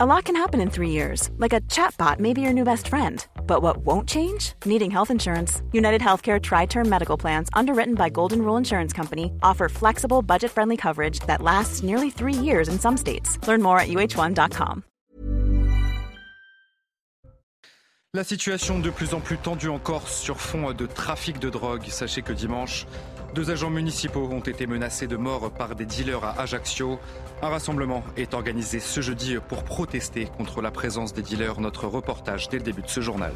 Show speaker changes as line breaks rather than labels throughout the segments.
A lot can happen in three years, like a chatbot may be your new best friend. But what won't change? Needing health insurance. United Healthcare Tri Term Medical Plans, underwritten by Golden Rule Insurance Company, offer flexible, budget friendly coverage that lasts nearly three years in some states. Learn more at uh1.com.
La situation de plus en plus tendue en Corse sur fond de trafic de drogue. Sachez que dimanche, deux agents municipaux ont été menacés de mort par des dealers à Ajaccio. Un rassemblement est organisé ce jeudi pour protester contre la présence des dealers. Notre reportage dès le début de ce journal.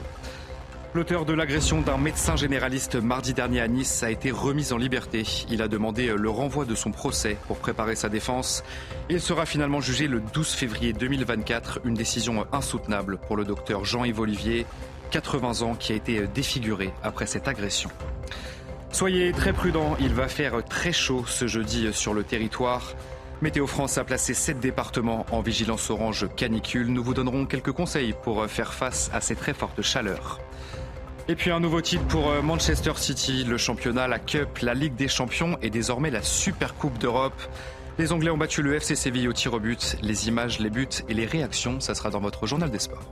L'auteur de l'agression d'un médecin généraliste mardi dernier à Nice a été remis en liberté. Il a demandé le renvoi de son procès pour préparer sa défense. Il sera finalement jugé le 12 février 2024, une décision insoutenable pour le docteur Jean-Yves Olivier, 80 ans, qui a été défiguré après cette agression. Soyez très prudents, il va faire très chaud ce jeudi sur le territoire. Météo France a placé 7 départements en vigilance orange canicule. Nous vous donnerons quelques conseils pour faire face à ces très fortes chaleurs. Et puis un nouveau titre pour Manchester City, le championnat, la Cup, la Ligue des Champions et désormais la Super Coupe d'Europe. Les Anglais ont battu le FC Séville au tir au but. Les images, les buts et les réactions, ça sera dans votre journal des sports.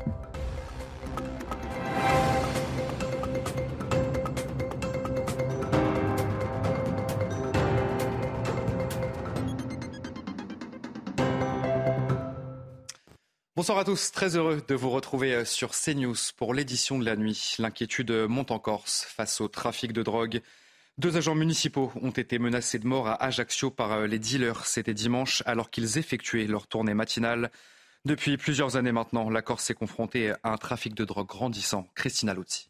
Bonsoir à tous, très heureux de vous retrouver sur CNews pour l'édition de la nuit. L'inquiétude monte en Corse face au trafic de drogue. Deux agents municipaux ont été menacés de mort à Ajaccio par les dealers. C'était dimanche alors qu'ils effectuaient leur tournée matinale. Depuis plusieurs années maintenant, la Corse est confrontée à un trafic de drogue grandissant. Christina Luzzi.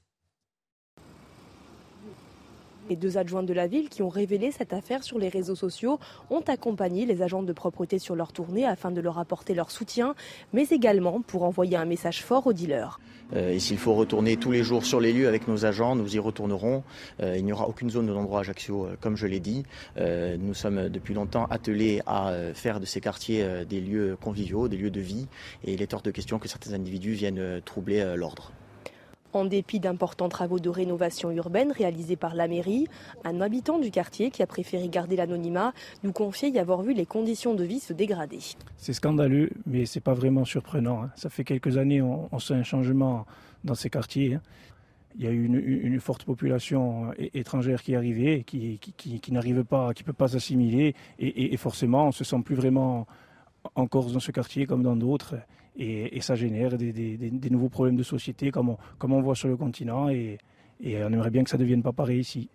Les deux adjoints de la ville qui ont révélé cette affaire sur les réseaux sociaux ont accompagné les agents de propreté sur leur tournée afin de leur apporter leur soutien, mais également pour envoyer un message fort aux dealers.
Euh, et s'il faut retourner tous les jours sur les lieux avec nos agents, nous y retournerons. Euh, il n'y aura aucune zone de non-droit à Ajaccio, euh, comme je l'ai dit. Nous sommes depuis longtemps attelés à faire de ces quartiers des lieux conviviaux, des lieux de vie, et il est hors de question que certains individus viennent troubler l'ordre.
En dépit d'importants travaux de rénovation urbaine réalisés par la mairie, un habitant du quartier qui a préféré garder l'anonymat nous confiait y avoir vu les conditions de vie se dégrader.
C'est scandaleux, mais c'est pas vraiment surprenant. Hein. Ça fait quelques années on, on sent un changement dans ces quartiers. Hein. Il y a eu une, forte population étrangère qui est arrivée, qui, n'arrive pas, qui peut pas s'assimiler, et, forcément on se sent plus vraiment en Corse dans ce quartier comme dans d'autres et, ça génère des, nouveaux problèmes de société comme on, comme on voit sur le continent et, et, on aimerait bien que ça ne devienne pas pareil ici.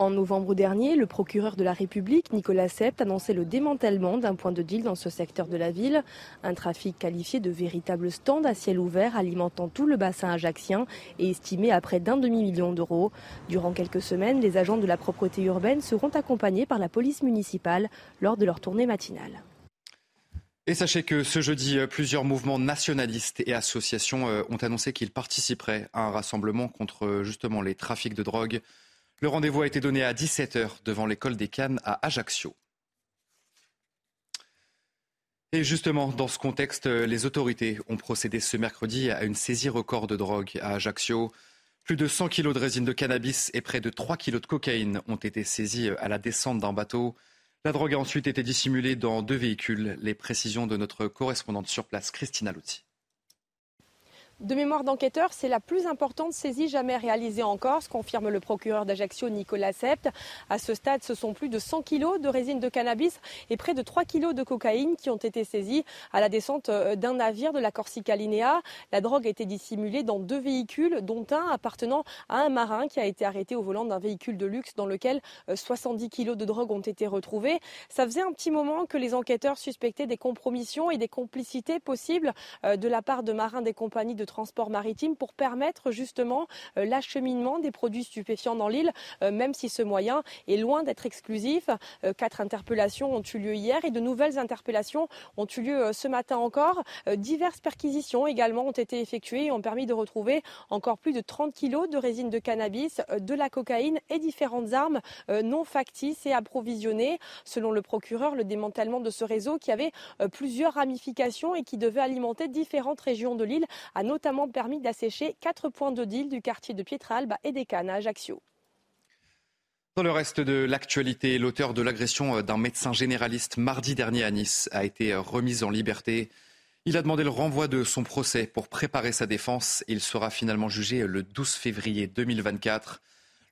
En novembre dernier, le procureur de la République, Nicolas Sept, annonçait le démantèlement d'un point de deal dans ce secteur de la ville. Un trafic qualifié de véritable stand à ciel ouvert alimentant tout le bassin ajaxien et estimé à près d'un demi-million d'euros. Durant quelques semaines, les agents de la propreté urbaine seront accompagnés par la police municipale lors de leur tournée matinale.
Et sachez que ce jeudi, plusieurs mouvements nationalistes et associations ont annoncé qu'ils participeraient à un rassemblement contre justement les trafics de drogue. Le rendez-vous a été donné à 17h devant l'école des Cannes à Ajaccio. Et justement, dans ce contexte, les autorités ont procédé ce mercredi à une saisie record de drogue à Ajaccio. Plus de 100 kilos de résine de cannabis et près de 3 kilos de cocaïne ont été saisis à la descente d'un bateau. La drogue a ensuite été dissimulée dans deux véhicules. Les précisions de notre correspondante sur place, Christina Lutti.
De mémoire d'enquêteur, c'est la plus importante saisie jamais réalisée en Corse, confirme le procureur d'Ajaccio Nicolas Sept. À ce stade, ce sont plus de 100 kilos de résine de cannabis et près de 3 kilos de cocaïne qui ont été saisis à la descente d'un navire de la Corsica Linea. La drogue a été dissimulée dans deux véhicules, dont un appartenant à un marin qui a été arrêté au volant d'un véhicule de luxe dans lequel 70 kilos de drogue ont été retrouvés. Ça faisait un petit moment que les enquêteurs suspectaient des compromissions et des complicités possibles de la part de marins des compagnies de transport maritime pour permettre justement euh, l'acheminement des produits stupéfiants dans l'île, euh, même si ce moyen est loin d'être exclusif. Euh, quatre interpellations ont eu lieu hier et de nouvelles interpellations ont eu lieu ce matin encore. Diverses perquisitions également ont été effectuées et ont permis de retrouver encore plus de 30 kilos de résine de cannabis, de la cocaïne et différentes armes non factices et approvisionnées. Selon le procureur, le démantèlement de ce réseau qui avait plusieurs ramifications et qui devait alimenter différentes régions de l'île a notamment permis d'assécher quatre points de deal du quartier de Pietralba et des Cannes à Ajaccio.
Dans le reste de l'actualité, l'auteur de l'agression d'un médecin généraliste mardi dernier à Nice a été remis en liberté. Il a demandé le renvoi de son procès pour préparer sa défense. Il sera finalement jugé le 12 février 2024.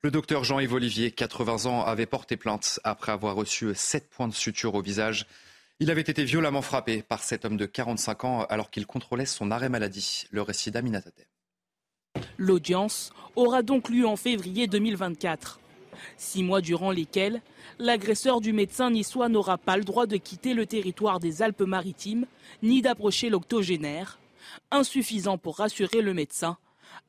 Le docteur Jean-Yves Olivier, 80 ans, avait porté plainte après avoir reçu 7 points de suture au visage. Il avait été violemment frappé par cet homme de 45 ans alors qu'il contrôlait son arrêt maladie. Le récit d'Amina
L'audience aura donc lieu en février 2024. Six mois durant lesquels l'agresseur du médecin niçois n'aura pas le droit de quitter le territoire des Alpes-Maritimes ni d'approcher l'octogénaire, insuffisant pour rassurer le médecin,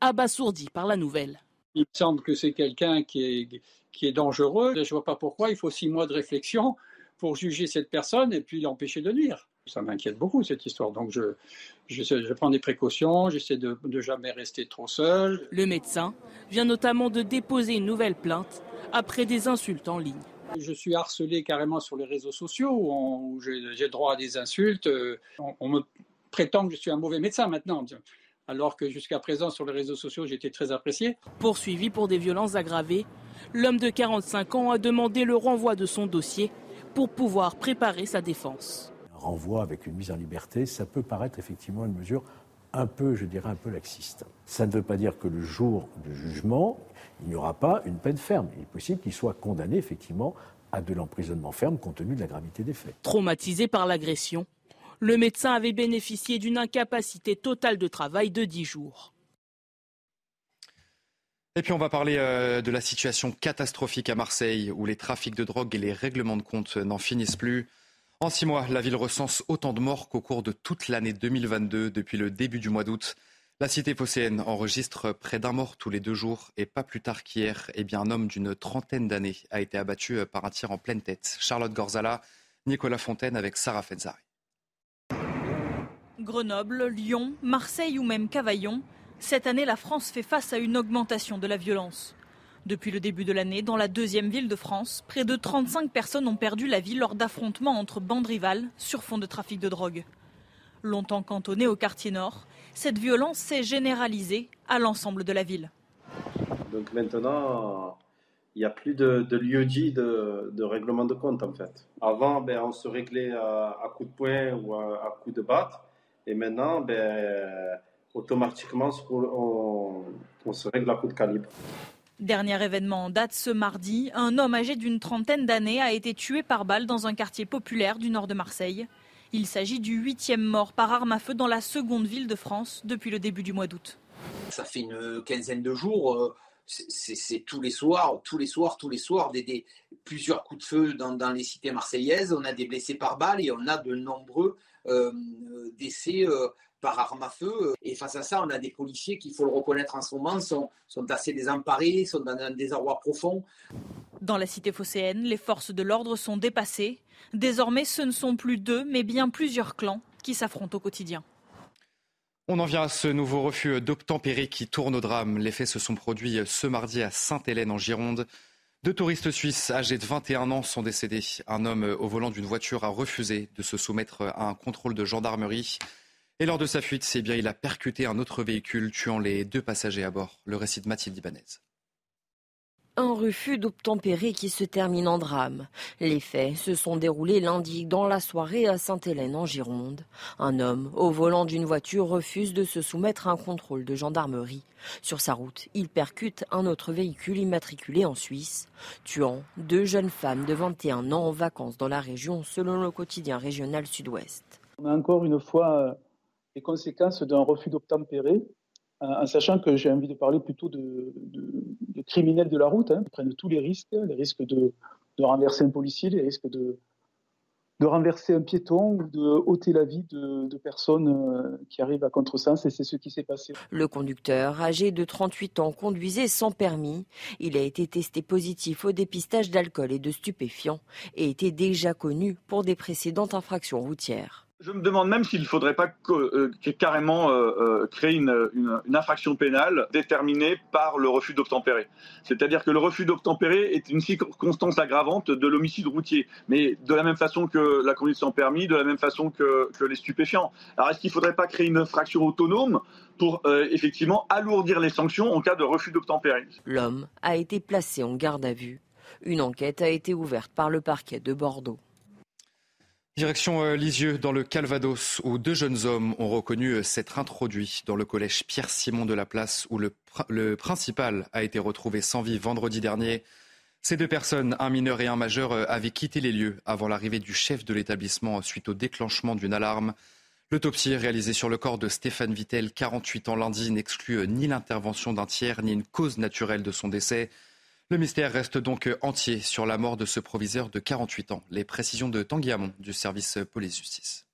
abasourdi par la nouvelle.
Il me semble que c'est quelqu'un qui est, qui est dangereux. Je ne vois pas pourquoi il faut six mois de réflexion pour juger cette personne et puis l'empêcher de nuire. Ça m'inquiète beaucoup cette histoire. Donc je, je, prends des précautions, j'essaie de ne jamais rester trop seul.
Le médecin vient notamment de déposer une nouvelle plainte après des insultes en ligne.
Je suis harcelé carrément sur les réseaux sociaux où, j'ai droit à des insultes. On, me prétend que je suis un mauvais médecin maintenant alors que jusqu'à présent sur les réseaux sociaux j'étais très apprécié.
Poursuivi pour des violences aggravées, l'homme de 45 ans a demandé le renvoi de son dossier pour pouvoir préparer sa défense.
Un renvoi avec une mise en liberté, ça peut paraître effectivement une mesure un peu, je dirais, un peu laxiste. Ça ne veut pas dire que le jour du jugement, il n'y aura pas une peine ferme. Il est possible qu'il soit condamné effectivement à de l'emprisonnement ferme compte tenu de la gravité des faits.
Traumatisé par l'agression, le médecin avait bénéficié d'une incapacité totale de travail de 10 jours.
Et puis on va parler euh, de la situation catastrophique à Marseille, où les trafics de drogue et les règlements de compte n'en finissent plus. En six mois, la ville recense autant de morts qu'au cours de toute l'année 2022 depuis le début du mois d'août. La cité phocéenne enregistre près d'un mort tous les deux jours et pas plus tard qu'hier, eh bien, un homme d'une trentaine d'années a été abattu euh, par un tir en pleine tête. Charlotte Gorzala, Nicolas Fontaine avec Sarah Fenzari.
Grenoble, Lyon, Marseille ou même Cavaillon, cette année la France fait face à une augmentation de la violence. Depuis le début de l'année, dans la deuxième ville de France, près de 35 personnes ont perdu la vie lors d'affrontements entre bandes rivales sur fond de trafic de drogue. Longtemps cantonnée au quartier nord, cette violence s'est généralisée à l'ensemble de la ville.
Donc maintenant, il n'y a plus de, lieu dit de, règlement de compte en fait. Avant, ben, on se réglait à, coup de poing ou à, à coup de batte. Et maintenant, ben, automatiquement, on, on se règle à coup de calibre.
Dernier événement en date ce mardi, un homme âgé d'une trentaine d'années a été tué par balle dans un quartier populaire du nord de Marseille. Il s'agit du huitième mort par arme à feu dans la seconde ville de France depuis le début du mois d'août.
Ça fait une quinzaine de jours. Euh, c'est tous les soirs, tous les soirs, tous les soirs, des, plusieurs coups de feu dans, les cités marseillaises. On a des blessés par balle et on a de nombreux euh, décès euh, par arme à feu. Et face à ça, on a des policiers qui, il faut le reconnaître en ce moment, sont, sont assez désemparés, sont dans un désarroi profond.
Dans la cité phocéenne, les forces de l'ordre sont dépassées. Désormais, ce ne sont plus deux, mais bien plusieurs clans qui s'affrontent au quotidien.
On en vient à ce nouveau refus d'obtempérer qui tourne au drame. Les faits se sont produits ce mardi à Sainte-Hélène en Gironde. Deux touristes suisses âgés de 21 ans sont décédés. Un homme au volant d'une voiture a refusé de se soumettre à un contrôle de gendarmerie. Et lors de sa fuite, c'est bien, il a percuté un autre véhicule, tuant les deux passagers à bord. Le récit de Mathilde Ibanez.
Un refus d'obtempérer qui se termine en drame. Les faits se sont déroulés lundi dans la soirée à Sainte-Hélène en Gironde. Un homme au volant d'une voiture refuse de se soumettre à un contrôle de gendarmerie. Sur sa route, il percute un autre véhicule immatriculé en Suisse, tuant deux jeunes femmes de 21 ans en vacances dans la région selon le quotidien régional Sud-Ouest.
On a encore une fois euh, les conséquences d'un refus d'obtempérer en sachant que j'ai envie de parler plutôt de, criminels de la route, hein, qui prennent tous les risques, les risques de, renverser un policier, les risques de, renverser un piéton ou de ôter la vie de, personnes euh, qui arrivent à contresens et c'est ce qui s'est passé.
Le conducteur, âgé de 38 ans, conduisait sans permis. Il a été testé positif au dépistage d'alcool et de stupéfiants et était déjà connu pour des précédentes infractions routières.
Je me demande même s'il ne faudrait pas euh, carrément euh, euh, créer une, infraction pénale déterminée par le refus d'obtempérer. C'est-à-dire que le refus d'obtempérer est une circonstance aggravante de l'homicide routier, mais de la même façon que la conduite sans permis, de la même façon que, les stupéfiants. Alors est-ce qu'il ne faudrait pas créer une infraction autonome pour effectivement alourdir les sanctions en cas de refus d'obtempérer?
L'homme a été placé en garde à vue. Une enquête a été ouverte par le parquet de Bordeaux.
Direction euh, Lisieux, dans le Calvados, où deux jeunes hommes ont reconnu euh, s'être introduits dans le collège Pierre-Simon de la Place, où le, principal a été retrouvé sans vie vendredi dernier. Ces deux personnes, un mineur et un majeur, euh, avaient quitté les lieux avant l'arrivée du chef de l'établissement suite au déclenchement d'une alarme. L'autopsie réalisée sur le corps de Stéphane Vittel, 48 ans lundi, n'exclut ni l'intervention d'un tiers ni une cause naturelle de son décès. Le mystère reste donc entier sur la mort de ce proviseur de 48 ans. Les précisions de Tanguy du service police-justice.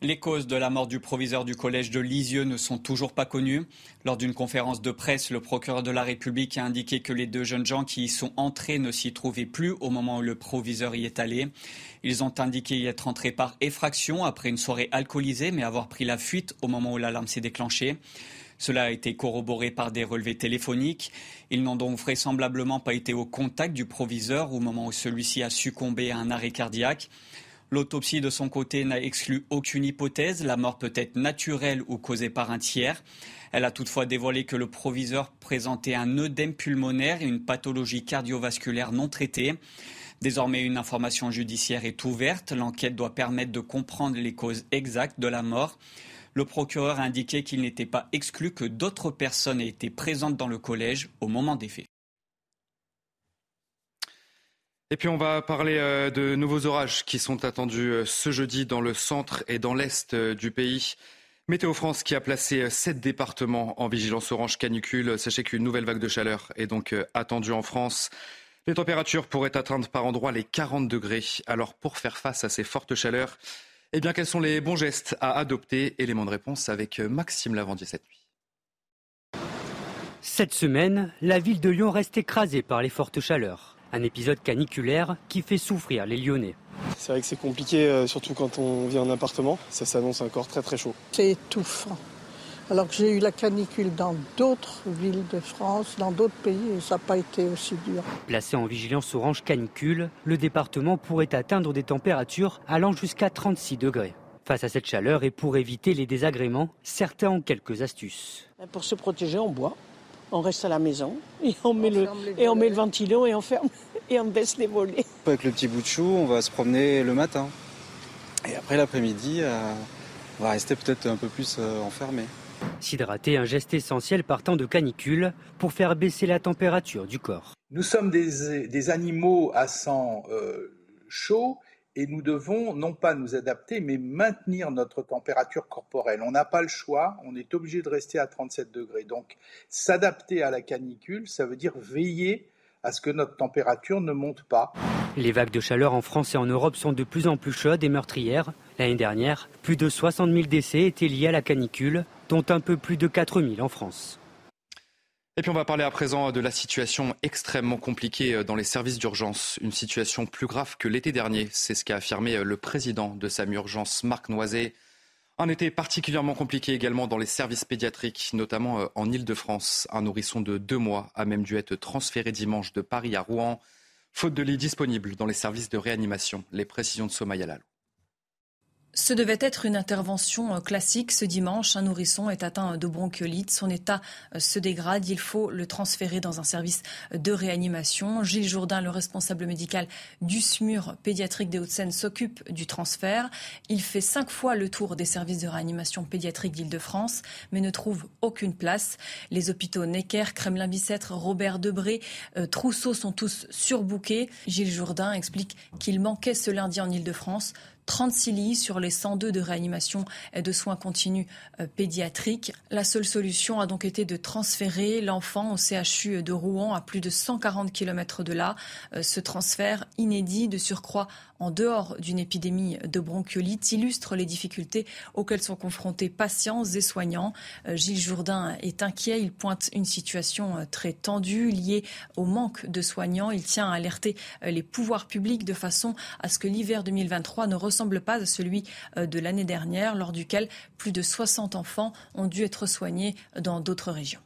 Les causes de la mort du proviseur du collège de Lisieux ne sont toujours pas connues. Lors d'une conférence de presse, le procureur de la République a indiqué que les deux jeunes gens qui y sont entrés ne s'y trouvaient plus au moment où le proviseur y est allé. Ils ont indiqué y être entrés par effraction après une soirée alcoolisée, mais avoir pris la fuite au moment où l'alarme s'est déclenchée. Cela a été corroboré par des relevés téléphoniques. Ils n'ont donc vraisemblablement pas été au contact du proviseur au moment où celui-ci a succombé à un arrêt cardiaque. L'autopsie de son côté n'a exclu aucune hypothèse. La mort peut être naturelle ou causée par un tiers. Elle a toutefois dévoilé que le proviseur présentait un œdème pulmonaire et une pathologie cardiovasculaire non traitée. Désormais, une information judiciaire est ouverte. L'enquête doit permettre de comprendre les causes exactes de la mort. Le procureur a indiqué qu'il n'était pas exclu que d'autres personnes aient été présentes dans le collège au moment des faits.
Et puis on va parler euh, de nouveaux orages qui sont attendus euh, ce jeudi dans le centre et dans l'est euh, du pays. Météo France qui a placé sept départements en vigilance orange canicule. Sachez qu'une nouvelle vague de chaleur est donc attendue en France. Les températures pourraient atteindre par endroits les 40 degrés. Alors pour faire face à ces fortes chaleurs, eh bien, quels sont les bons gestes à adopter Élément de réponse avec Maxime Lavandier cette nuit.
Cette semaine, la ville de Lyon reste écrasée par les fortes chaleurs. Un épisode caniculaire qui fait souffrir les Lyonnais.
C'est vrai que c'est compliqué, euh, surtout quand on vit en appartement. Ça s'annonce encore très très chaud.
C'est étouffant alors que j'ai eu la canicule dans d'autres villes de France, dans d'autres pays, et ça n'a pas été aussi dur.
Placé en vigilance orange canicule, le département pourrait atteindre des températures allant jusqu'à 36 degrés. Face à cette chaleur et pour éviter les désagréments, certains ont quelques astuces.
Pour se protéger, on boit, on reste à la maison et on met, le, et on met le ventilo et on ferme et on baisse les volets.
Avec le petit bout de chou, on va se promener le matin. Et après l'après-midi, euh, on va rester peut-être un peu plus euh, enfermé.
S'hydrater, un geste essentiel partant de canicule pour faire baisser la température du corps.
Nous sommes des, animaux à sang euh, chaud et nous devons non pas nous adapter, mais maintenir notre température corporelle. On n'a pas le choix, on est obligé de rester à 37 degrés. Donc s'adapter à la canicule, ça veut dire veiller à ce que notre température ne monte pas.
Les vagues de chaleur en France et en Europe sont de plus en plus chaudes et meurtrières. L'année dernière, plus de 60 000 décès étaient liés à la canicule, dont un peu plus de 4 000 en France.
Et puis on va parler à présent de la situation extrêmement compliquée dans les services d'urgence. Une situation plus grave que l'été dernier, c'est ce qu'a affirmé le président de SAMU Urgence, Marc Noiset. Un été particulièrement compliqué également dans les services pédiatriques, notamment euh, en Ile-de-France. Un nourrisson de deux mois a même dû être transféré dimanche de Paris à Rouen, faute de lits disponibles dans les services de réanimation. Les précisions de Somaya Lalo.
Ce devait être une intervention euh, classique. Ce dimanche, un nourrisson est atteint de bronchiolite. Son état euh, se dégrade. Il faut le transférer dans un service de réanimation. Gilles Jourdain, le responsable médical du SMUR pédiatrique des Hauts-de-Seine, s'occupe du transfert. Il fait cinq fois le tour des services de réanimation pédiatrique d'Île-de-France, mais ne trouve aucune place. Les hôpitaux Necker, Kremlin-Bicêtre, Robert Debré, euh, Trousseau sont tous surbookés. Gilles Jourdain explique qu'il manquait ce lundi en Île-de-France 36 lits sur les 102 de réanimation et de soins continus euh, pédiatriques. La seule solution a donc été de transférer l'enfant au CHU de Rouen à plus de 140 km de là. Euh, ce transfert inédit de surcroît en dehors d'une épidémie de bronchiolite illustre les difficultés auxquelles sont confrontés patients et soignants. Euh, Gilles Jourdain est inquiet. Il pointe une situation euh, très tendue liée au manque de soignants. Il tient à alerter euh, les pouvoirs publics de façon à ce que l'hiver 2023 ne ressemble pas à celui de l'année dernière, lors duquel plus de 60 enfants ont dû être soignés dans d'autres régions.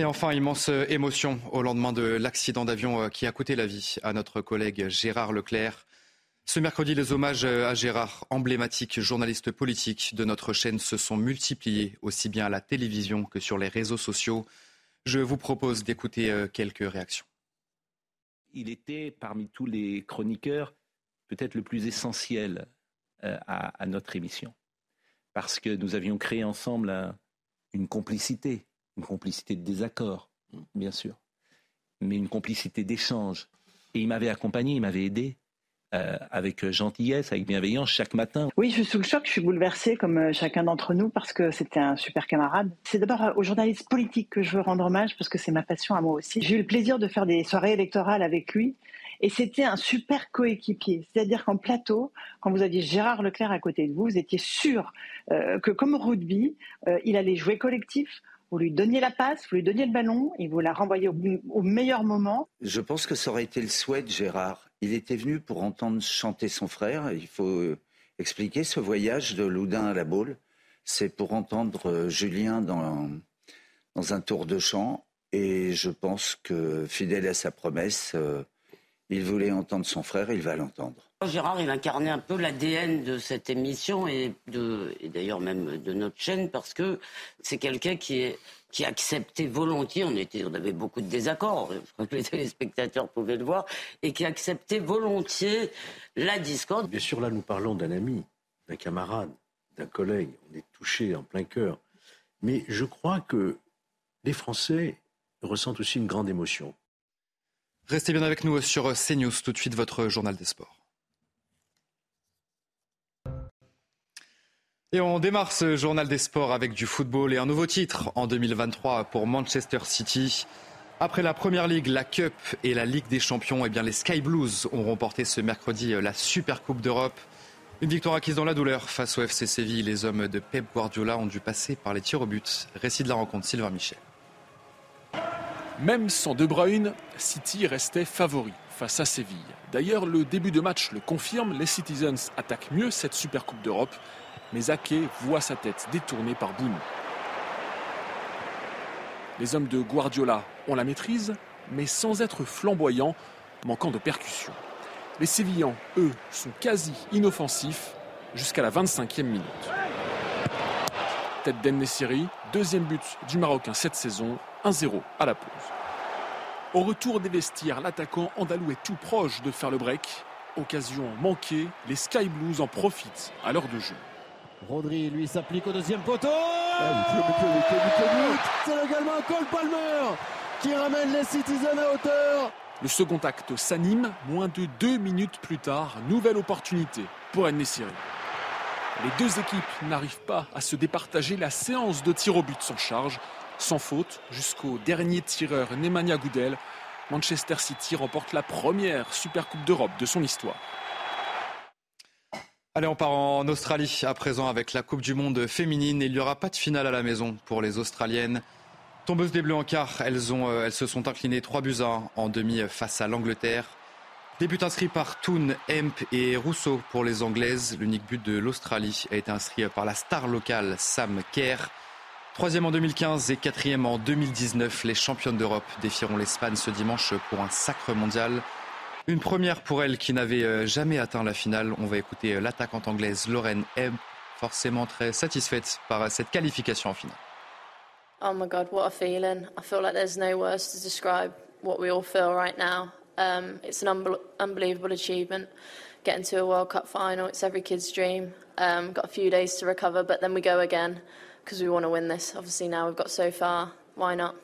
Et enfin, immense émotion au lendemain de l'accident d'avion euh, qui a coûté la vie à notre collègue Gérard Leclerc. Ce mercredi, les hommages à Gérard, emblématique journaliste politique de notre chaîne, se sont multipliés aussi bien à la télévision que sur les réseaux sociaux. Je vous propose d'écouter euh, quelques réactions.
Il était parmi tous les chroniqueurs
peut-être le plus essentiel euh, à, notre émission. Parce que nous avions créé ensemble une complicité, une complicité de désaccord, bien sûr, mais une complicité d'échange. Et il m'avait accompagné, il m'avait aidé. Euh, avec gentillesse, avec bienveillance chaque matin.
Oui, je suis sous le choc, je suis bouleversée comme euh, chacun d'entre nous parce que c'était un super camarade. C'est d'abord aux journalistes politiques que je veux rendre hommage parce que c'est ma passion à moi aussi. J'ai eu le plaisir de faire des soirées électorales avec lui et c'était un super coéquipier. C'est-à-dire qu'en plateau, quand vous aviez Gérard Leclerc à côté de vous, vous étiez sûr euh, que comme rugby, euh, il allait jouer collectif. Vous lui donniez la passe, vous lui donniez le ballon, et vous la renvoyez au, meilleur moment.
Je pense que ça aurait été le souhait de Gérard. Il était venu pour entendre chanter son frère. Il faut euh, expliquer ce voyage de Loudun à la Baule. C'est pour entendre Julien dans, dans un tour de chant. Et je pense que, fidèle à sa promesse, il voulait entendre son frère, il va l'entendre.
Gérard, il incarnait un peu l'ADN de cette émission et, d'ailleurs même de notre chaîne parce que c'est quelqu'un qui, qui acceptait volontiers, on, était, on avait beaucoup de désaccords, les téléspectateurs pouvaient le voir, et qui acceptait volontiers la discorde.
Bien sûr, là, nous parlons d'un ami, d'un camarade, d'un collègue, on est touché en plein cœur. Mais je crois que les Français ressentent aussi une grande émotion.
Restez bien avec nous sur CNews, tout de suite votre journal des sports. Et on démarre ce journal des sports avec du football et un nouveau titre en 2023 pour Manchester City. Après la Première Ligue, la Cup et la Ligue des Champions, eh bien les Sky Blues ont remporté ce mercredi la Super Coupe d'Europe. Une victoire acquise dans la douleur face au FC Séville. Les hommes de Pep Guardiola ont dû passer par les tirs au but. Récit de la rencontre, Sylvain Michel.
Même sans De Bruyne, City restait favori face à Séville. D'ailleurs, le début de match le confirme, les Citizens attaquent mieux cette Super Coupe d'Europe, mais Ake voit sa tête détournée par Boone. Les hommes de Guardiola ont la maîtrise, mais sans être flamboyants, manquant de percussion. Les Sévillans, eux, sont quasi inoffensifs jusqu'à la 25e minute. Tête d'Ennessiri, deuxième but du Marocain cette saison, 1-0 à la pause. Au retour des vestiaires, l'attaquant andalou est tout proche de faire le break. Occasion manquée, les Sky Blues en profitent à l'heure de jeu.
Rodri, lui, s'applique au deuxième poteau. C'est également Cole Palmer qui ramène les Citizens à hauteur.
Le second acte s'anime. Moins de deux minutes plus tard, nouvelle opportunité pour Nessiri. Les deux équipes n'arrivent pas à se départager. La séance de tir au but s'en charge sans faute jusqu'au dernier tireur Nemanja Goudel. Manchester City remporte la première Super Coupe d'Europe de son histoire.
Allez, on part en Australie à présent avec la Coupe du Monde féminine. Il n'y aura pas de finale à la maison pour les Australiennes. Tombeuses des Bleus en quart, elles, euh, elles se sont inclinées 3 buts 1 en demi face à l'Angleterre. Début inscrit par Toon, Hemp et Rousseau pour les Anglaises. L'unique but de l'Australie a été inscrit par la star locale Sam Kerr. Troisième en 2015 et quatrième en 2019, les championnes d'Europe défieront l'Espagne ce dimanche pour un sacre mondial. Une première pour elle qui n'avait euh, jamais atteint la finale. On va écouter euh, l'attaquante anglaise Lorraine M, forcément très satisfaite par cette qualification en finale.
Oh my God, what a feeling. I feel like there's no words to describe what we all feel right now. Um, it's an unbelievable achievement. Getting to a World Cup final, it's every kid's dream. Um, got a few days to recover, but then we go again. because we want to win this. Obviously, now we've got so far. Why not?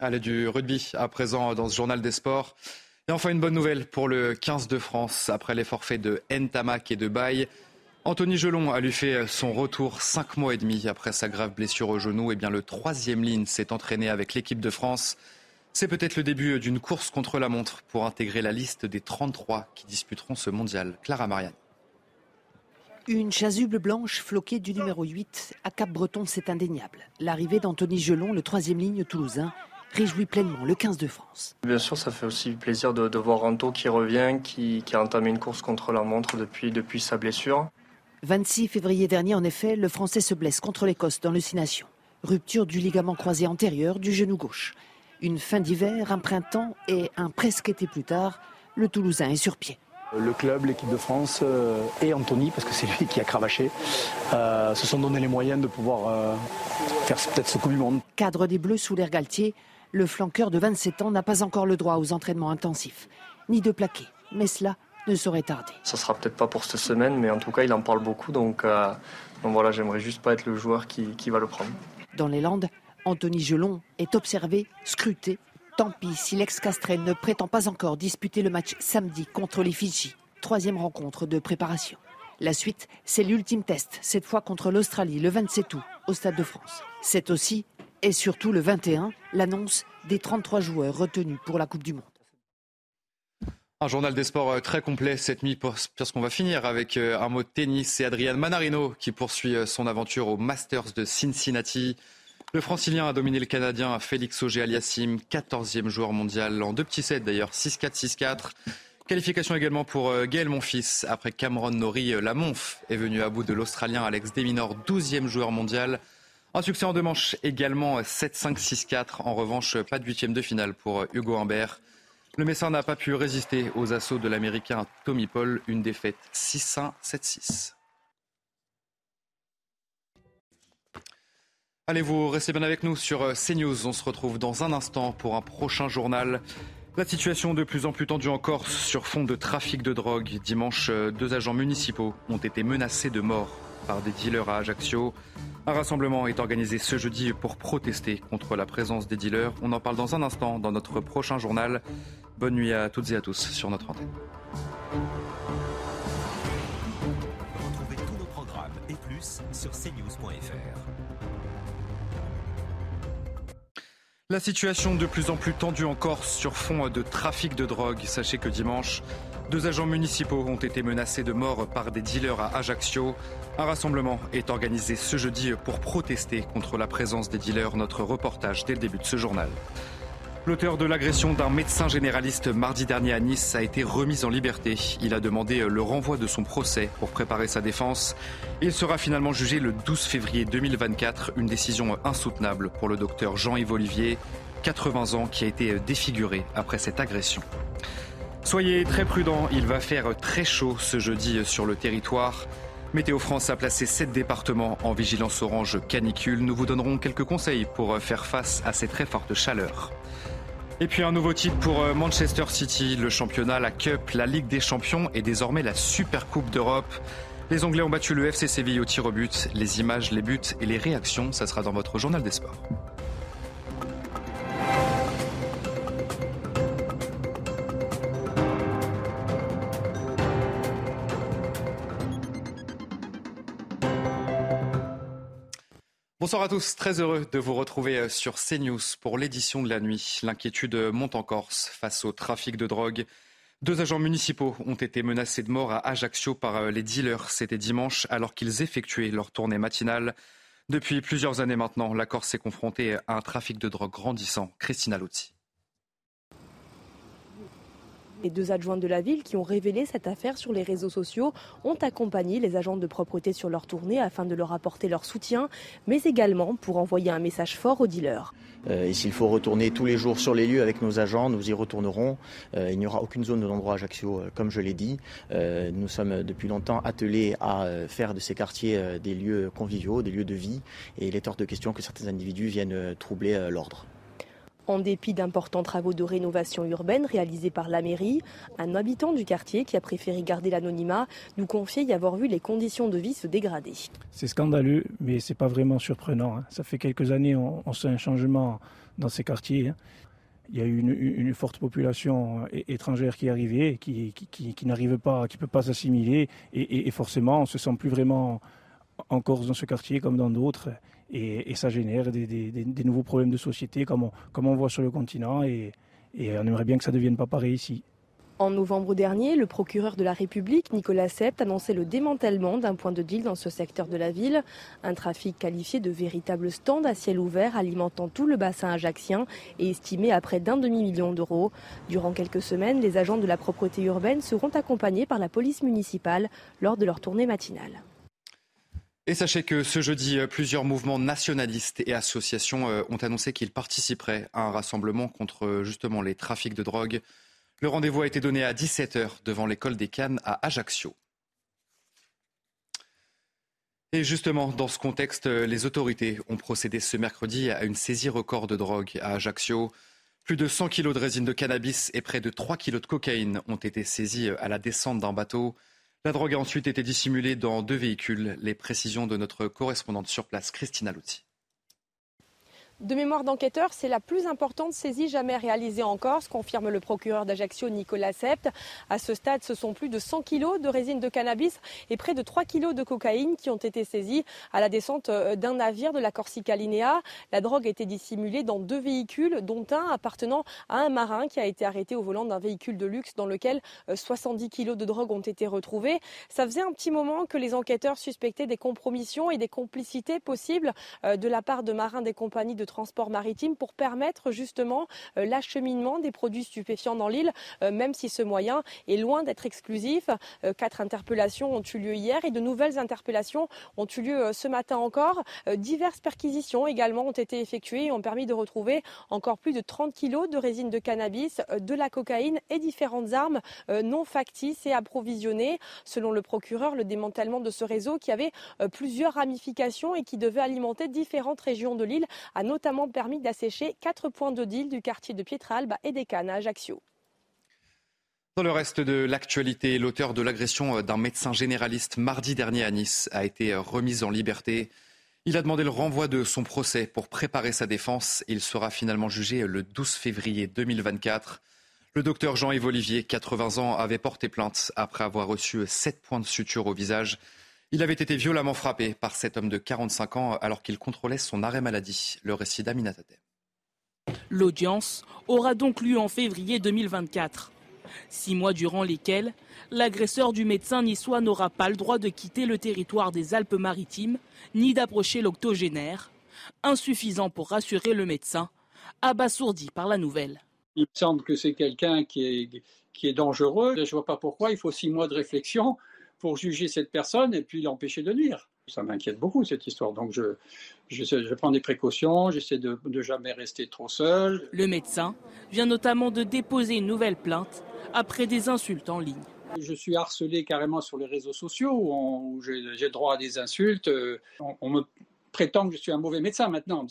Allez, du rugby à présent dans ce journal des sports. Et enfin, une bonne nouvelle pour le 15 de France. Après les forfaits de Ntamak et de Baye, Anthony Gelon a lui fait son retour cinq mois et demi après sa grave blessure au genou. Et eh bien, le troisième ligne s'est entraîné avec l'équipe de France. C'est peut-être le début d'une course contre la montre pour intégrer la liste des 33 qui disputeront ce mondial. Clara Marianne.
Une chasuble blanche floquée du numéro 8 à Cap-Breton, c'est indéniable. L'arrivée d'Anthony Gelon, le troisième ligne toulousain, réjouit pleinement le 15 de France.
Bien sûr, ça fait aussi plaisir de, voir Anto qui revient, qui, a entamé une course contre la montre depuis, depuis sa blessure.
26 février dernier, en effet, le Français se blesse contre l'Écosse dans le Six Rupture du ligament croisé antérieur du genou gauche. Une fin d'hiver, un printemps et un presque été plus tard, le Toulousain est sur pied.
Le club, l'équipe de France euh, et Anthony, parce que c'est lui qui a cravaché, euh, se sont donné les moyens de pouvoir euh, faire peut-être ce coup du monde.
Cadre des Bleus sous l'air Galtier, le flanqueur de 27 ans n'a pas encore le droit aux entraînements intensifs, ni de plaquer. Mais cela, ne saurait tarder.
Ça sera peut-être pas pour cette semaine, mais en tout cas, il en parle beaucoup. Donc, euh, donc voilà, j'aimerais juste pas être le joueur qui, qui va le prendre.
Dans les Landes, Anthony Gelon est observé, scruté. Tant pis si l'ex-Castrel ne prétend pas encore disputer le match samedi contre les Fidji. Troisième rencontre de préparation. La suite, c'est l'ultime test, cette fois contre l'Australie le 27 août au Stade de France. C'est aussi, et surtout le 21, l'annonce des 33 joueurs retenus pour la Coupe du Monde.
Un journal des sports euh, très complet cette nuit parce qu'on va finir avec euh, un mot de tennis et Adrian Manarino qui poursuit euh, son aventure au Masters de Cincinnati. Le francilien a dominé le Canadien Félix Auger-Aliassime, 14e joueur mondial en deux petits sets d'ailleurs, 6-4, 6-4. Qualification également pour Gaël Monfils après Cameron Norrie. La Monf est venu à bout de l'Australien Alex Deminor, 12e joueur mondial. Un succès en deux manches également, 7-5, 6-4. En revanche, pas de huitième de finale pour Hugo Humbert. Le Messin n'a pas pu résister aux assauts de l'Américain Tommy Paul, une défaite 6-1, Allez, vous restez bien avec nous sur euh, CNews. On se retrouve dans un instant pour un prochain journal. La situation de plus en plus tendue en Corse sur fond de trafic de drogue. Dimanche, euh, deux agents municipaux ont été menacés de mort par des dealers à Ajaccio. Un rassemblement est organisé ce jeudi pour protester contre la présence des dealers. On en parle dans un instant dans notre prochain journal. Bonne nuit à toutes et à tous sur notre antenne.
Retrouvez tous nos programmes et plus sur cnews.fr.
La situation de plus en plus tendue en Corse sur fond de trafic de drogue. Sachez que dimanche, deux agents municipaux ont été menacés de mort par des dealers à Ajaccio. Un rassemblement est organisé ce jeudi pour protester contre la présence des dealers. Notre reportage dès le début de ce journal. L'auteur de l'agression d'un médecin généraliste mardi dernier à Nice a été remis en liberté. Il a demandé le renvoi de son procès pour préparer sa défense. Il sera finalement jugé le 12 février 2024, une décision insoutenable pour le docteur Jean-Yves Olivier, 80 ans, qui a été défiguré après cette agression. Soyez très prudents, il va faire très chaud ce jeudi sur le territoire. Météo France a placé 7 départements en vigilance orange canicule. Nous vous donnerons quelques conseils pour faire face à ces très fortes chaleurs. Et puis un nouveau titre pour euh, Manchester City, le championnat, la Cup, la Ligue des Champions et désormais la Super Coupe d'Europe. Les Anglais ont battu le FC Séville au tir au but. Les images, les buts et les réactions, ça sera dans votre journal des sports. Bonsoir à tous, très heureux de vous retrouver euh, sur CNews pour l'édition de la nuit. L'inquiétude monte en Corse face au trafic de drogue. Deux agents municipaux ont été menacés de mort à Ajaccio par euh, les dealers. C'était dimanche alors qu'ils effectuaient leur tournée matinale. Depuis plusieurs années maintenant, la Corse est confrontée à un trafic de drogue grandissant. Christina Luzzi.
Les deux adjoints de la ville qui ont révélé cette affaire sur les réseaux sociaux ont accompagné les agents de propreté sur leur tournée afin de leur apporter leur soutien, mais également pour envoyer un message fort aux dealers.
Euh, et s'il faut retourner tous les jours sur les lieux avec nos agents, nous y retournerons. Euh, il n'y aura aucune zone de l'endroit Ajaccio, euh, comme je l'ai dit. nous sommes depuis longtemps attelés à faire de ces quartiers des lieux conviviaux, des lieux de vie, et il est hors de question que certains individus viennent troubler l'ordre.
En dépit d'importants travaux de rénovation urbaine réalisés par la mairie, un habitant du quartier qui a préféré garder l'anonymat nous confiait y avoir vu les conditions de vie se dégrader.
C'est scandaleux, mais c'est pas vraiment surprenant. Hein. Ça fait quelques années on, sent un changement dans ces quartiers. Hein. Il y a eu une, forte population étrangère qui est arrivée, qui, n'arrive pas, qui peut pas s'assimiler, et, forcément on se sent plus vraiment en Corse dans ce quartier comme dans d'autres et, ça génère des, nouveaux problèmes de société comme on, voit sur le continent et, on aimerait bien que ça ne devienne pas pareil ici.
En novembre dernier, le procureur de la République, Nicolas Sept, annonçait le démantèlement d'un point de deal dans ce secteur de la ville. Un trafic qualifié de véritable stand à ciel ouvert alimentant tout le bassin ajaxien et estimé à près d'un demi-million d'euros. Durant quelques semaines, les agents de la propreté urbaine seront accompagnés par la police municipale lors de leur tournée matinale.
Et sachez que ce jeudi, euh, plusieurs mouvements nationalistes et associations euh, ont annoncé qu'ils participeraient à un rassemblement contre euh, justement les trafics de drogue. Le rendez-vous a été donné à 17h devant l'école des Cannes à Ajaccio. Et justement, dans ce contexte, les autorités ont procédé ce mercredi à une saisie record de drogue à Ajaccio. Plus de 100 kilos de résine de cannabis et près de 3 kilos de cocaïne ont été saisis à la descente d'un bateau. La drogue a ensuite été dissimulée dans deux véhicules. Les précisions de notre correspondante sur place, Christina Lutti.
De mémoire d'enquêteur, c'est la plus importante saisie jamais réalisée en Corse, confirme le procureur d'Ajaccio Nicolas Sept. À ce stade, ce sont plus de 100 kilos de résine de cannabis et près de 3 kilos de cocaïne qui ont été saisis à la descente euh, d'un navire de la Corsica Linea. La drogue a été dissimulée dans deux véhicules, dont un appartenant à un marin qui a été arrêté au volant d'un véhicule de luxe dans lequel 70 euh, kilos de drogue ont été retrouvés. Ça faisait un petit moment que les enquêteurs suspectaient des compromissions et des complicités possibles euh, de la part de marins des compagnies de transport maritime pour permettre justement euh, l'acheminement des produits stupéfiants dans l'île, euh, même si ce moyen est loin d'être exclusif. Euh, quatre interpellations ont eu lieu hier et de nouvelles interpellations ont eu lieu ce matin encore. Diverses perquisitions également ont été effectuées et ont permis de retrouver encore plus de 30 kilos de résine de cannabis, de la cocaïne et différentes armes non factices et approvisionnées. Selon le procureur, le démantèlement de ce réseau qui avait plusieurs ramifications et qui devait alimenter différentes régions de l'île a notamment notamment permis d'assécher quatre points de deal du quartier de Pietralba et des Cannes à Ajaccio.
Dans le reste de l'actualité, l'auteur de l'agression d'un médecin généraliste mardi dernier à Nice a été remis en liberté. Il a demandé le renvoi de son procès pour préparer sa défense. Il sera finalement jugé le 12 février 2024. Le docteur Jean-Yves Olivier, 80 ans, avait porté plainte après avoir reçu sept points de suture au visage. Il avait été violemment frappé par cet homme de 45 ans alors qu'il contrôlait son arrêt maladie. Le récit
L'audience aura donc lieu en février 2024. Six mois durant lesquels l'agresseur du médecin niçois n'aura pas le droit de quitter le territoire des Alpes-Maritimes ni d'approcher l'octogénaire, insuffisant pour rassurer le médecin, abasourdi par la nouvelle.
Il me semble que c'est quelqu'un qui est, qui est dangereux. Je ne vois pas pourquoi il faut six mois de réflexion pour juger cette personne et puis l'empêcher de nuire. Ça m'inquiète beaucoup cette histoire. Donc je, je, prends des précautions, j'essaie de ne jamais rester trop seul.
Le médecin vient notamment de déposer une nouvelle plainte après des insultes en ligne.
Je suis harcelé carrément sur les réseaux sociaux où, j'ai droit à des insultes. On, on, me prétend que je suis un mauvais médecin maintenant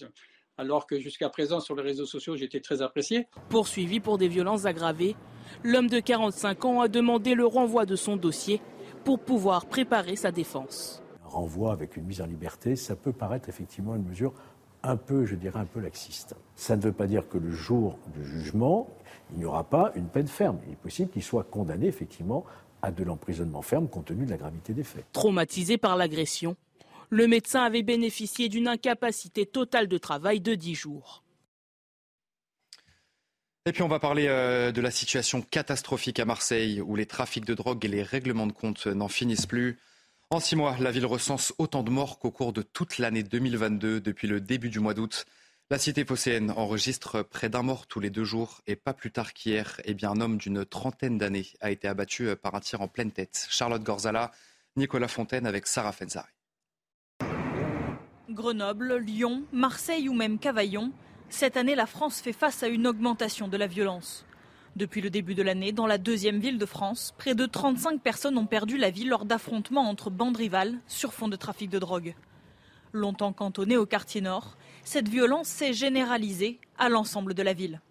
alors que jusqu'à présent sur les réseaux sociaux j'étais très apprécié.
Poursuivi pour des violences aggravées, l'homme de 45 ans a demandé le renvoi de son dossier pour pouvoir préparer sa défense.
Un renvoi avec une mise en liberté, ça peut paraître effectivement une mesure un peu, je dirais, un peu laxiste. Ça ne veut pas dire que le jour du jugement, il n'y aura pas une peine ferme. Il est possible qu'il soit condamné effectivement à de l'emprisonnement ferme compte tenu de la gravité des faits.
Traumatisé par l'agression, le médecin avait bénéficié d'une incapacité totale de travail de 10 jours.
Et puis on va parler euh, de la situation catastrophique à Marseille, où les trafics de drogue et les règlements de compte n'en finissent plus. En six mois, la ville recense autant de morts qu'au cours de toute l'année 2022 depuis le début du mois d'août. La cité phocéenne enregistre près d'un mort tous les deux jours et pas plus tard qu'hier, eh un homme d'une trentaine d'années a été abattu par un tir en pleine tête. Charlotte Gorzala, Nicolas Fontaine avec Sarah Fenzari.
Grenoble, Lyon, Marseille ou même Cavaillon, cette année, la France fait face à une augmentation de la violence. Depuis le début de l'année, dans la deuxième ville de France, près de 35 personnes ont perdu la vie lors d'affrontements entre bandes rivales sur fond de trafic de drogue. Longtemps cantonnée au quartier nord, cette violence s'est généralisée à l'ensemble de la ville.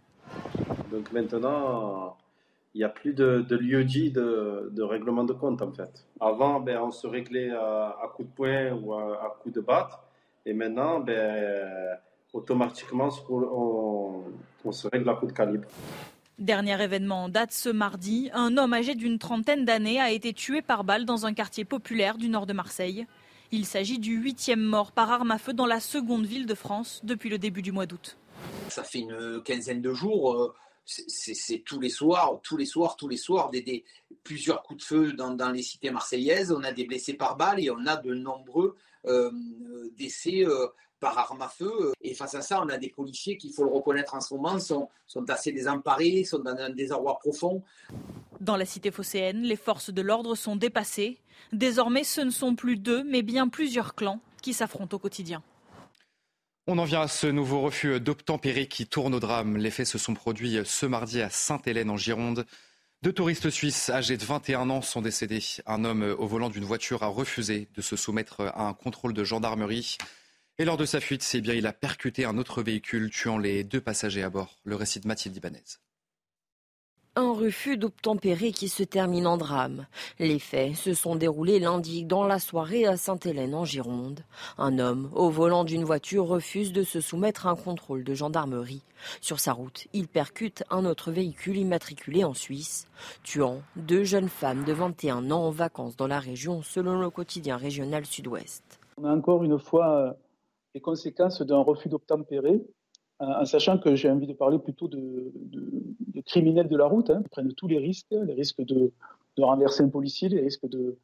Donc maintenant, il n'y a plus de, lieu dit de, règlement de compte en fait. Avant, ben, on se réglait à, coups de poing ou à, à coups de batte. Et maintenant, ben, automatiquement, on, se règle à coup de calibre.
Dernier événement en date ce mardi, un homme âgé d'une trentaine d'années a été tué par balle dans un quartier populaire du nord de Marseille. Il s'agit du huitième mort par arme à feu dans la seconde ville de France depuis le début du mois d'août.
Ça fait une quinzaine de jours, euh, c'est tous les soirs, tous les soirs, tous les soirs, des, plusieurs coups de feu dans, les cités marseillaises. On a des blessés par balle et on a de nombreux euh, décès euh, par arme à feu. Et face à ça, on a des policiers qui, il faut le reconnaître en ce moment, sont, sont assez désemparés, sont dans un désarroi profond.
Dans la cité phocéenne, les forces de l'ordre sont dépassées. Désormais, ce ne sont plus deux, mais bien plusieurs clans qui s'affrontent au quotidien.
On en vient à ce nouveau refus d'obtempérer qui tourne au drame. Les faits se sont produits ce mardi à Sainte-Hélène en Gironde. Deux touristes suisses âgés de 21 ans sont décédés. Un homme au volant d'une voiture a refusé de se soumettre à un contrôle de gendarmerie. Et lors de sa fuite, eh bien, il a percuté un autre véhicule, tuant les deux passagers à bord. Le récit de Mathilde Ibanez.
Un refus d'obtempérer qui se termine en drame. Les faits se sont déroulés lundi dans la soirée à Sainte-Hélène en Gironde. Un homme au volant d'une voiture refuse de se soumettre à un contrôle de gendarmerie. Sur sa route, il percute un autre véhicule immatriculé en Suisse, tuant deux jeunes femmes de 21 ans en vacances dans la région selon le quotidien régional Sud-Ouest.
On a encore une fois euh, les conséquences d'un refus d'obtempérer en sachant que j'ai envie de parler plutôt de, criminels de la route, hein, qui prennent tous les risques, les risques de, renverser un policier, les risques de,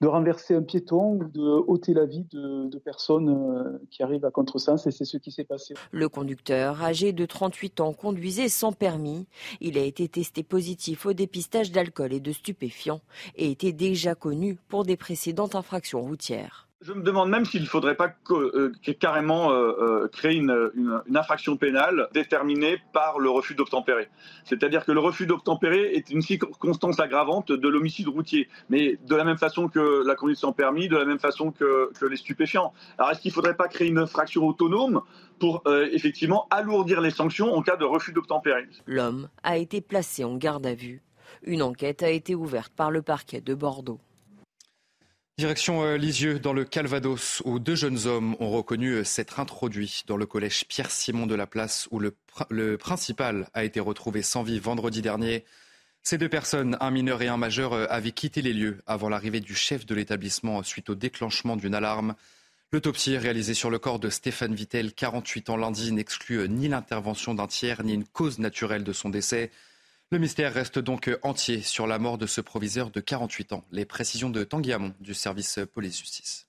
renverser un piéton ou de ôter la vie de, personnes euh, qui arrivent à contresens, et c'est ce qui s'est passé.
Le conducteur, âgé de 38 ans, conduisait sans permis. Il a été testé positif au dépistage d'alcool et de stupéfiants et était déjà connu pour des précédentes infractions routières.
Je me demande même s'il ne faudrait pas euh, carrément euh, euh, créer une, infraction pénale déterminée par le refus d'obtempérer. C'est-à-dire que le refus d'obtempérer est une circonstance aggravante de l'homicide routier, mais de la même façon que la conduite sans permis, de la même façon que, les stupéfiants. Alors est-ce qu'il ne faudrait pas créer une infraction autonome pour effectivement alourdir les sanctions en cas de refus d'obtempérer?
L'homme a été placé en garde à vue. Une enquête a été ouverte par le parquet de Bordeaux.
Direction euh, Lisieux, dans le Calvados, où deux jeunes hommes ont reconnu euh, s'être introduits dans le collège Pierre-Simon de la Place, où le, principal a été retrouvé sans vie vendredi dernier. Ces deux personnes, un mineur et un majeur, euh, avaient quitté les lieux avant l'arrivée du chef de l'établissement suite au déclenchement d'une alarme. L'autopsie réalisée sur le corps de Stéphane Vittel, 48 ans lundi, n'exclut ni l'intervention d'un tiers ni une cause naturelle de son décès. Le mystère reste donc entier sur la mort de ce proviseur de 48 ans. Les précisions de Tanguy Hamon du service police-justice.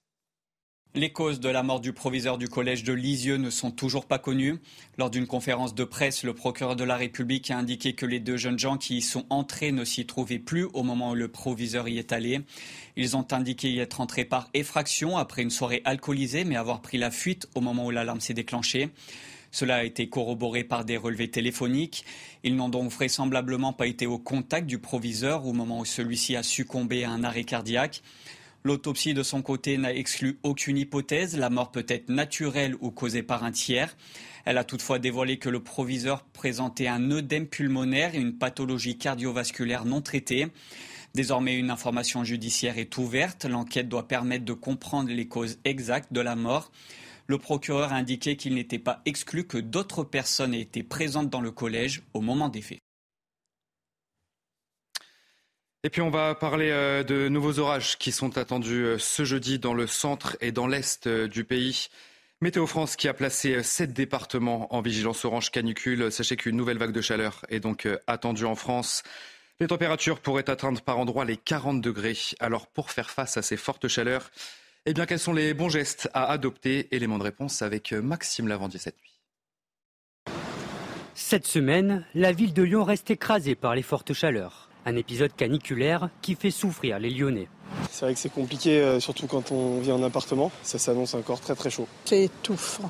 Les causes de la mort du proviseur du collège de Lisieux ne sont toujours pas connues. Lors d'une conférence de presse, le procureur de la République a indiqué que les deux jeunes gens qui y sont entrés ne s'y trouvaient plus au moment où le proviseur y est allé. Ils ont indiqué y être entrés par effraction après une soirée alcoolisée, mais avoir pris la fuite au moment où l'alarme s'est déclenchée. Cela a été corroboré par des relevés téléphoniques. Ils n'ont donc vraisemblablement pas été au contact du proviseur au moment où celui-ci a succombé à un arrêt cardiaque. L'autopsie de son côté n'a exclu aucune hypothèse. La mort peut être naturelle ou causée par un tiers. Elle a toutefois dévoilé que le proviseur présentait un œdème pulmonaire et une pathologie cardiovasculaire non traitée. Désormais, une information judiciaire est ouverte. L'enquête doit permettre de comprendre les causes exactes de la mort. Le procureur a indiqué qu'il n'était pas exclu que d'autres personnes aient été présentes dans le collège au moment des faits.
Et puis on va parler euh, de nouveaux orages qui sont attendus euh, ce jeudi dans le centre et dans l'est euh, du pays. Météo France qui a placé sept départements en vigilance orange canicule. Sachez qu'une nouvelle vague de chaleur est donc attendue en France. Les températures pourraient atteindre par endroits les 40 degrés. Alors pour faire face à ces fortes chaleurs, eh bien, quels sont les bons gestes à adopter Élément de réponse avec Maxime Lavandier cette nuit.
Cette semaine, la ville de Lyon reste écrasée par les fortes chaleurs. Un épisode caniculaire qui fait souffrir les Lyonnais.
C'est vrai que c'est compliqué, euh, surtout quand on vit en appartement. Ça s'annonce encore très très chaud.
C'est étouffant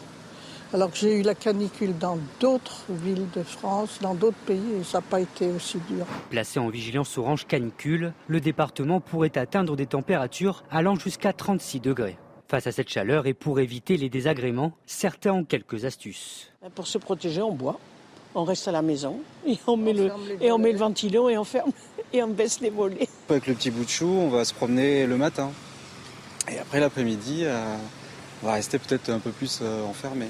alors que j'ai eu la canicule dans d'autres villes de France, dans d'autres pays, et ça n'a pas été aussi dur.
Placé en vigilance orange canicule, le département pourrait atteindre des températures allant jusqu'à 36 degrés. Face à cette chaleur et pour éviter les désagréments, certains ont quelques astuces.
Pour se protéger, on boit, on reste à la maison et on met, le, et on met le ventilo et on ferme et on baisse les volets.
Avec le petit bout de chou, on va se promener le matin. Et après l'après-midi, euh, on va rester peut-être un peu plus euh, enfermé.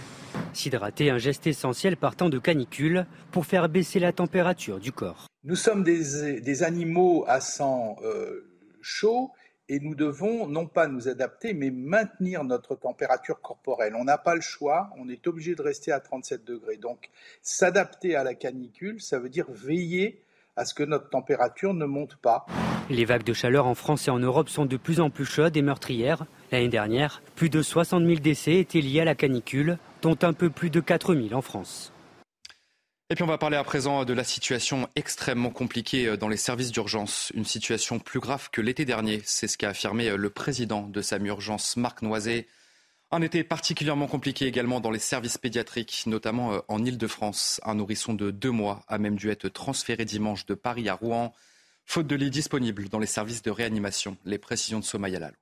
S'hydrater, un geste essentiel partant de canicule pour faire baisser la température du corps.
Nous sommes des, animaux à sang euh, chaud et nous devons non pas nous adapter, mais maintenir notre température corporelle. On n'a pas le choix, on est obligé de rester à 37 degrés. Donc s'adapter à la canicule, ça veut dire veiller à ce que notre température ne monte pas.
Les vagues de chaleur en France et en Europe sont de plus en plus chaudes et meurtrières. L'année dernière, plus de 60 000 décès étaient liés à la canicule, dont un peu plus de 4 000 en France.
Et puis on va parler à présent de la situation extrêmement compliquée dans les services d'urgence. Une situation plus grave que l'été dernier. C'est ce qu'a affirmé le président de SAMU Urgence, Marc Noiset. Un été particulièrement compliqué également dans les services pédiatriques, notamment en Ile-de-France. Un nourrisson de deux mois a même dû être transféré dimanche de Paris à Rouen, faute de lits disponibles dans les services de réanimation. Les précisions de Somaya Lalo.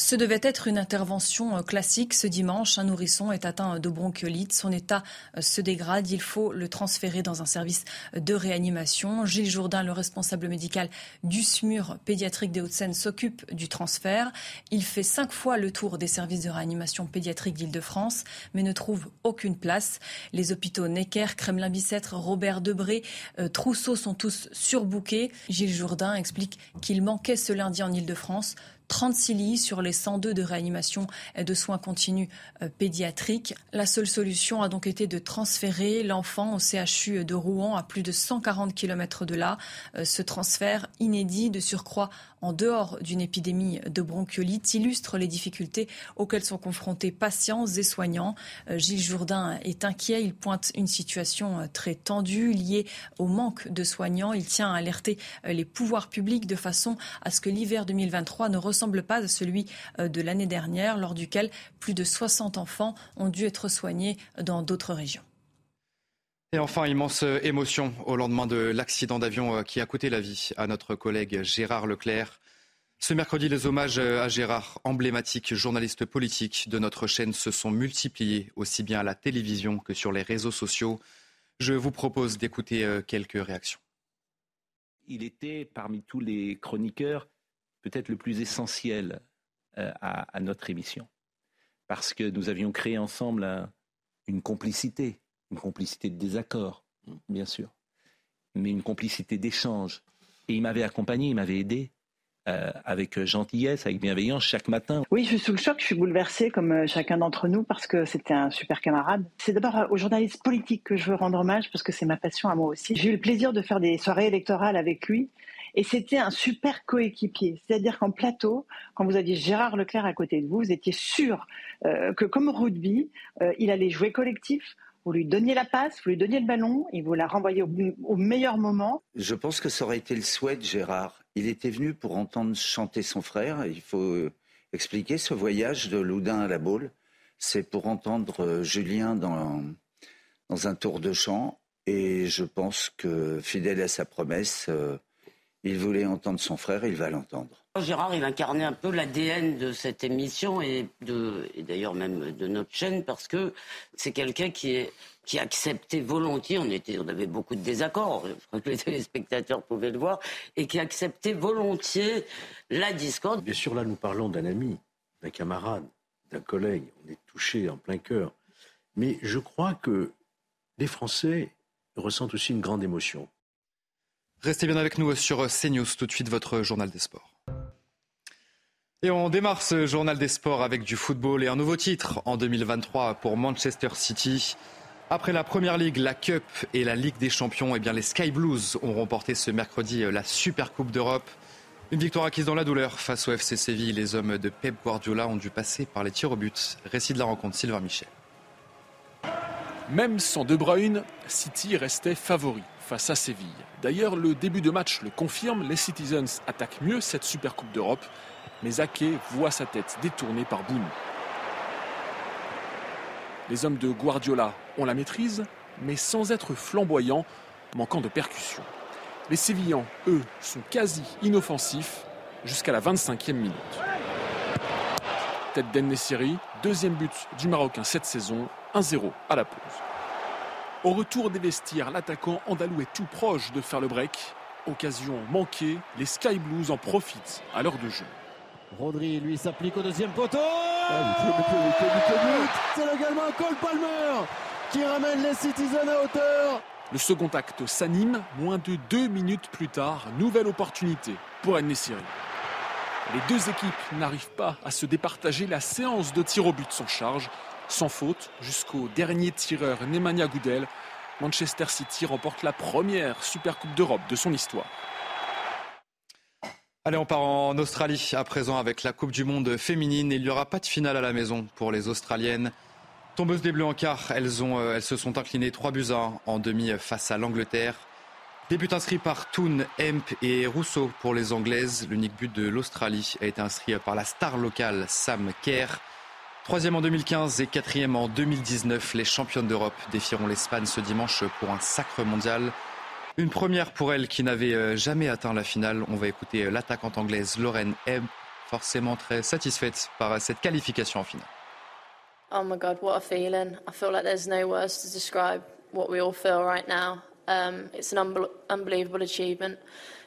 Ce devait être une intervention euh, classique. Ce dimanche, un nourrisson est atteint de bronchiolite. Son état euh, se dégrade. Il faut le transférer dans un service de réanimation. Gilles Jourdain, le responsable médical du SMUR pédiatrique des Hauts-de-Seine, s'occupe du transfert. Il fait cinq fois le tour des services de réanimation pédiatrique d'Île-de-France, mais ne trouve aucune place. Les hôpitaux Necker, Kremlin-Bicêtre, Robert Debré, euh, Trousseau sont tous surbookés. Gilles Jourdain explique qu'il manquait ce lundi en Île-de-France 36 lits sur les 102 de réanimation et de soins continus euh, pédiatriques. La seule solution a donc été de transférer l'enfant au CHU de Rouen à plus de 140 km de là. Euh, ce transfert inédit de surcroît en dehors d'une épidémie de bronchiolite illustre les difficultés auxquelles sont confrontés patients et soignants. Euh, Gilles Jourdain est inquiet. Il pointe une situation très tendue liée au manque de soignants. Il tient à alerter les pouvoirs publics de façon à ce que l'hiver 2023 ne ressemble pas à celui euh, de l'année dernière, lors duquel plus de 60 enfants ont dû être soignés dans d'autres régions.
Et enfin, immense euh, émotion au lendemain de l'accident d'avion euh, qui a coûté la vie à notre collègue Gérard Leclerc. Ce mercredi, les hommages à Gérard, emblématique journaliste politique de notre chaîne, se sont multipliés aussi bien à la télévision que sur les réseaux sociaux. Je vous propose d'écouter quelques réactions.
Il était parmi tous les chroniqueurs peut-être le plus essentiel euh, à, notre émission. Parce que nous avions créé ensemble une complicité, une complicité de désaccord, bien sûr, mais une complicité d'échange. Et il m'avait accompagné, il m'avait aidé. Euh, avec gentillesse, avec bienveillance chaque matin.
Oui, je suis sous le choc, je suis bouleversée comme euh, chacun d'entre nous parce que c'était un super camarade. C'est d'abord aux journalistes politiques que je veux rendre hommage parce que c'est ma passion à moi aussi. J'ai eu le plaisir de faire des soirées électorales avec lui et c'était un super coéquipier. C'est-à-dire qu'en plateau, quand vous aviez Gérard Leclerc à côté de vous, vous étiez sûr euh, que comme rugby, euh, il allait jouer collectif. Vous lui donniez la passe, vous lui donniez le ballon et vous la renvoyez au, meilleur moment.
Je pense que ça aurait été le souhait de Gérard. Il était venu pour entendre chanter son frère. Il faut euh, expliquer ce voyage de Loudun à la Baule. C'est pour entendre Julien dans, dans un tour de chant. Et je pense que, fidèle à sa promesse, il voulait entendre son frère, il va l'entendre.
Gérard, il incarnait un peu l'ADN de cette émission et, d'ailleurs même de notre chaîne parce que c'est quelqu'un qui, qui acceptait volontiers, on, était, on avait beaucoup de désaccords, je crois que les téléspectateurs pouvaient le voir, et qui acceptait volontiers la discorde.
Bien sûr, là, nous parlons d'un ami, d'un camarade, d'un collègue, on est touché en plein cœur. Mais je crois que les Français ressentent aussi une grande émotion.
Restez bien avec nous sur CNews, tout de suite votre journal des sports. Et on démarre ce journal des sports avec du football et un nouveau titre en 2023 pour Manchester City. Après la Première Ligue, la Cup et la Ligue des Champions, eh bien les Sky Blues ont remporté ce mercredi la Super Coupe d'Europe. Une victoire acquise dans la douleur face au FC Séville. Les hommes de Pep Guardiola ont dû passer par les tirs au but. Récit de la rencontre, Sylvain Michel.
Même sans De Bruyne, City restait favori face à Séville. D'ailleurs, le début de match le confirme, les Citizens attaquent mieux cette Super Coupe d'Europe, mais Ake voit sa tête détournée par Boone. Les hommes de Guardiola ont la maîtrise, mais sans être flamboyants, manquant de percussion. Les Sévillans, eux, sont quasi inoffensifs jusqu'à la 25e minute. Tête d'Ennessiri, deuxième but du Marocain cette saison, 1-0 à la pause. Au retour des vestiaires, l'attaquant andalou est tout proche de faire le break. Occasion manquée, les Sky Blues en profitent à l'heure de jeu.
Rodri, lui, s'applique au deuxième poteau. Ah, C'est également Cole Palmer qui ramène les Citizens à hauteur.
Le second acte s'anime. Moins de deux minutes plus tard, nouvelle opportunité pour Nesiri. Les deux équipes n'arrivent pas à se départager. La séance de tir au but s'en charge. Sans faute, jusqu'au dernier tireur Nemanja Goudel, Manchester City remporte la première Super Coupe d'Europe de son histoire.
Allez, on part en Australie à présent avec la Coupe du Monde féminine. Il n'y aura pas de finale à la maison pour les Australiennes. Tombeuses des Bleus en quart, elles, euh, se sont inclinées 3 buts 1 en demi face à l'Angleterre. Début inscrit par Toon, Hemp et Rousseau pour les Anglaises. L'unique but de l'Australie a été inscrit par la star locale Sam Kerr. Troisième en 2015 et quatrième en 2019, les championnes d'Europe défieront l'Espagne ce dimanche pour un sacre mondial. Une première pour elle qui n'avait euh, jamais atteint la finale. On va écouter euh, l'attaquante anglaise Lauren M. forcément très satisfaite par cette qualification en finale.
Oh my God, what a feeling. I feel like there's no words to describe what we all feel right now. Um, it's an un unbelievable achievement.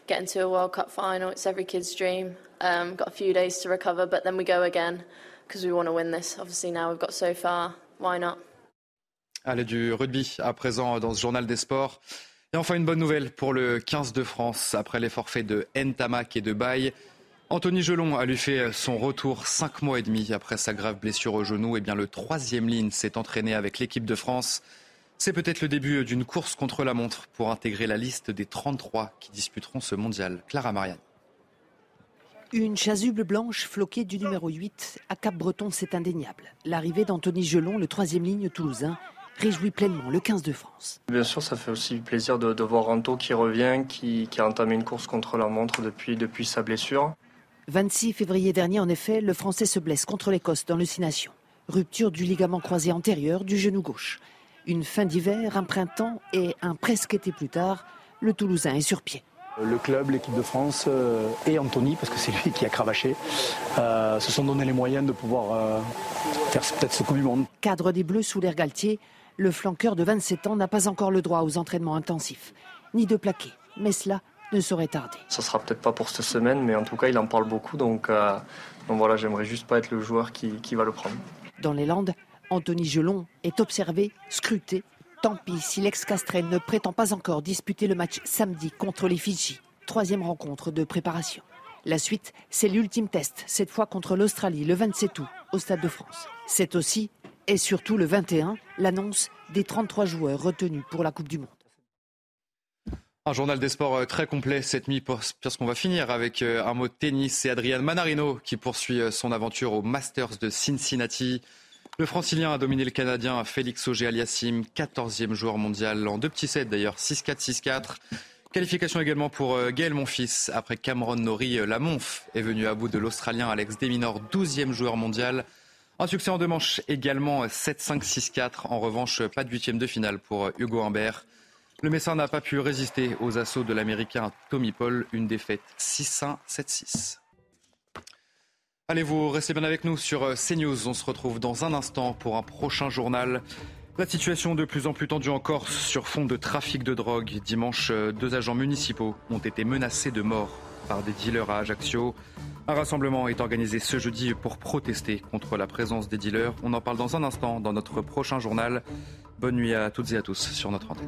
Getting to a World Cup final, it's every kid's dream. Um, got a few days to recover, but then we go again because we want to win this. Obviously, now we've got so far. Why not?
Allez, du rugby à présent dans ce journal des sports. Et enfin, une bonne nouvelle pour le 15 de France. Après les forfaits de Ntamak et de Baye, Anthony Gelon a lui fait son retour cinq mois et demi après sa grave blessure au genou. Et eh bien, le troisième ligne s'est entraîné avec l'équipe de France. C'est peut-être le début d'une course contre la montre pour intégrer la liste des 33 qui disputeront ce mondial. Clara Marianne.
Une chasuble blanche floquée du numéro 8 à Cap-Breton, c'est indéniable. L'arrivée d'Anthony Gelon, le troisième ligne toulousain, réjouit pleinement le 15 de France.
Bien sûr, ça fait aussi plaisir de, voir Anto qui revient, qui, a entamé une course contre la montre depuis, depuis sa blessure.
26 février dernier, en effet, le Français se blesse contre l'Écosse dans le Six Nations. Rupture du ligament croisé antérieur du genou gauche. Une fin d'hiver, un printemps et un presque été plus tard, le Toulousain est sur pied.
Le club, l'équipe de France euh, et Anthony, parce que c'est lui qui a cravaché, euh, se sont donné les moyens de pouvoir euh, faire peut-être ce Coupe du Monde.
Cadre des Bleus sous l'air Galtier, le flanqueur de 27 ans n'a pas encore le droit aux entraînements intensifs, ni de plaquer. Mais cela ne saurait tarder.
Ça sera peut-être pas pour cette semaine, mais en tout cas, il en parle beaucoup. Donc, donc voilà, j'aimerais juste pas être le joueur qui, qui va le prendre.
Dans les Landes, Anthony Gelon est observé, scruté Tant pis si l'ex-Castrel ne prétend pas encore disputer le match samedi contre les Fidji. Troisième rencontre de préparation. La suite, c'est l'ultime test, cette fois contre l'Australie le 27 août au Stade de France. C'est aussi, et surtout le 21, l'annonce des 33 joueurs retenus pour la Coupe du Monde.
Un journal des sports euh, très complet cette nuit parce qu'on va finir avec euh, un mot de tennis et Adrian Manarino qui poursuit euh, son aventure au Masters de Cincinnati. Le francilien a dominé le Canadien Félix Auger-Aliassime, 14e joueur mondial en deux petits sets d'ailleurs, 6-4, 6-4. Qualification également pour euh, Gaël Monfils. Après Cameron Norrie, euh, la Monf est venu à bout de l'Australien Alex Deminor, 12e joueur mondial. Un succès en deux manches également 7-5, 6-4. En revanche, pas de huitième de finale pour euh, Hugo Humbert. Le Messin n'a pas pu résister aux assauts de l'Américain Tommy Paul. Une défaite 6-1, 7-6. Allez, vous restez bien avec nous sur euh, CNews. On se retrouve dans un instant pour un prochain journal. La situation de plus en plus tendue en Corse sur fond de trafic de drogue. Dimanche, euh, deux agents municipaux ont été menacés de mort par des dealers à Ajaccio. Un rassemblement est organisé ce jeudi pour protester contre la présence des dealers. On en parle dans un instant dans notre prochain journal. Bonne nuit à toutes et à tous sur notre antenne.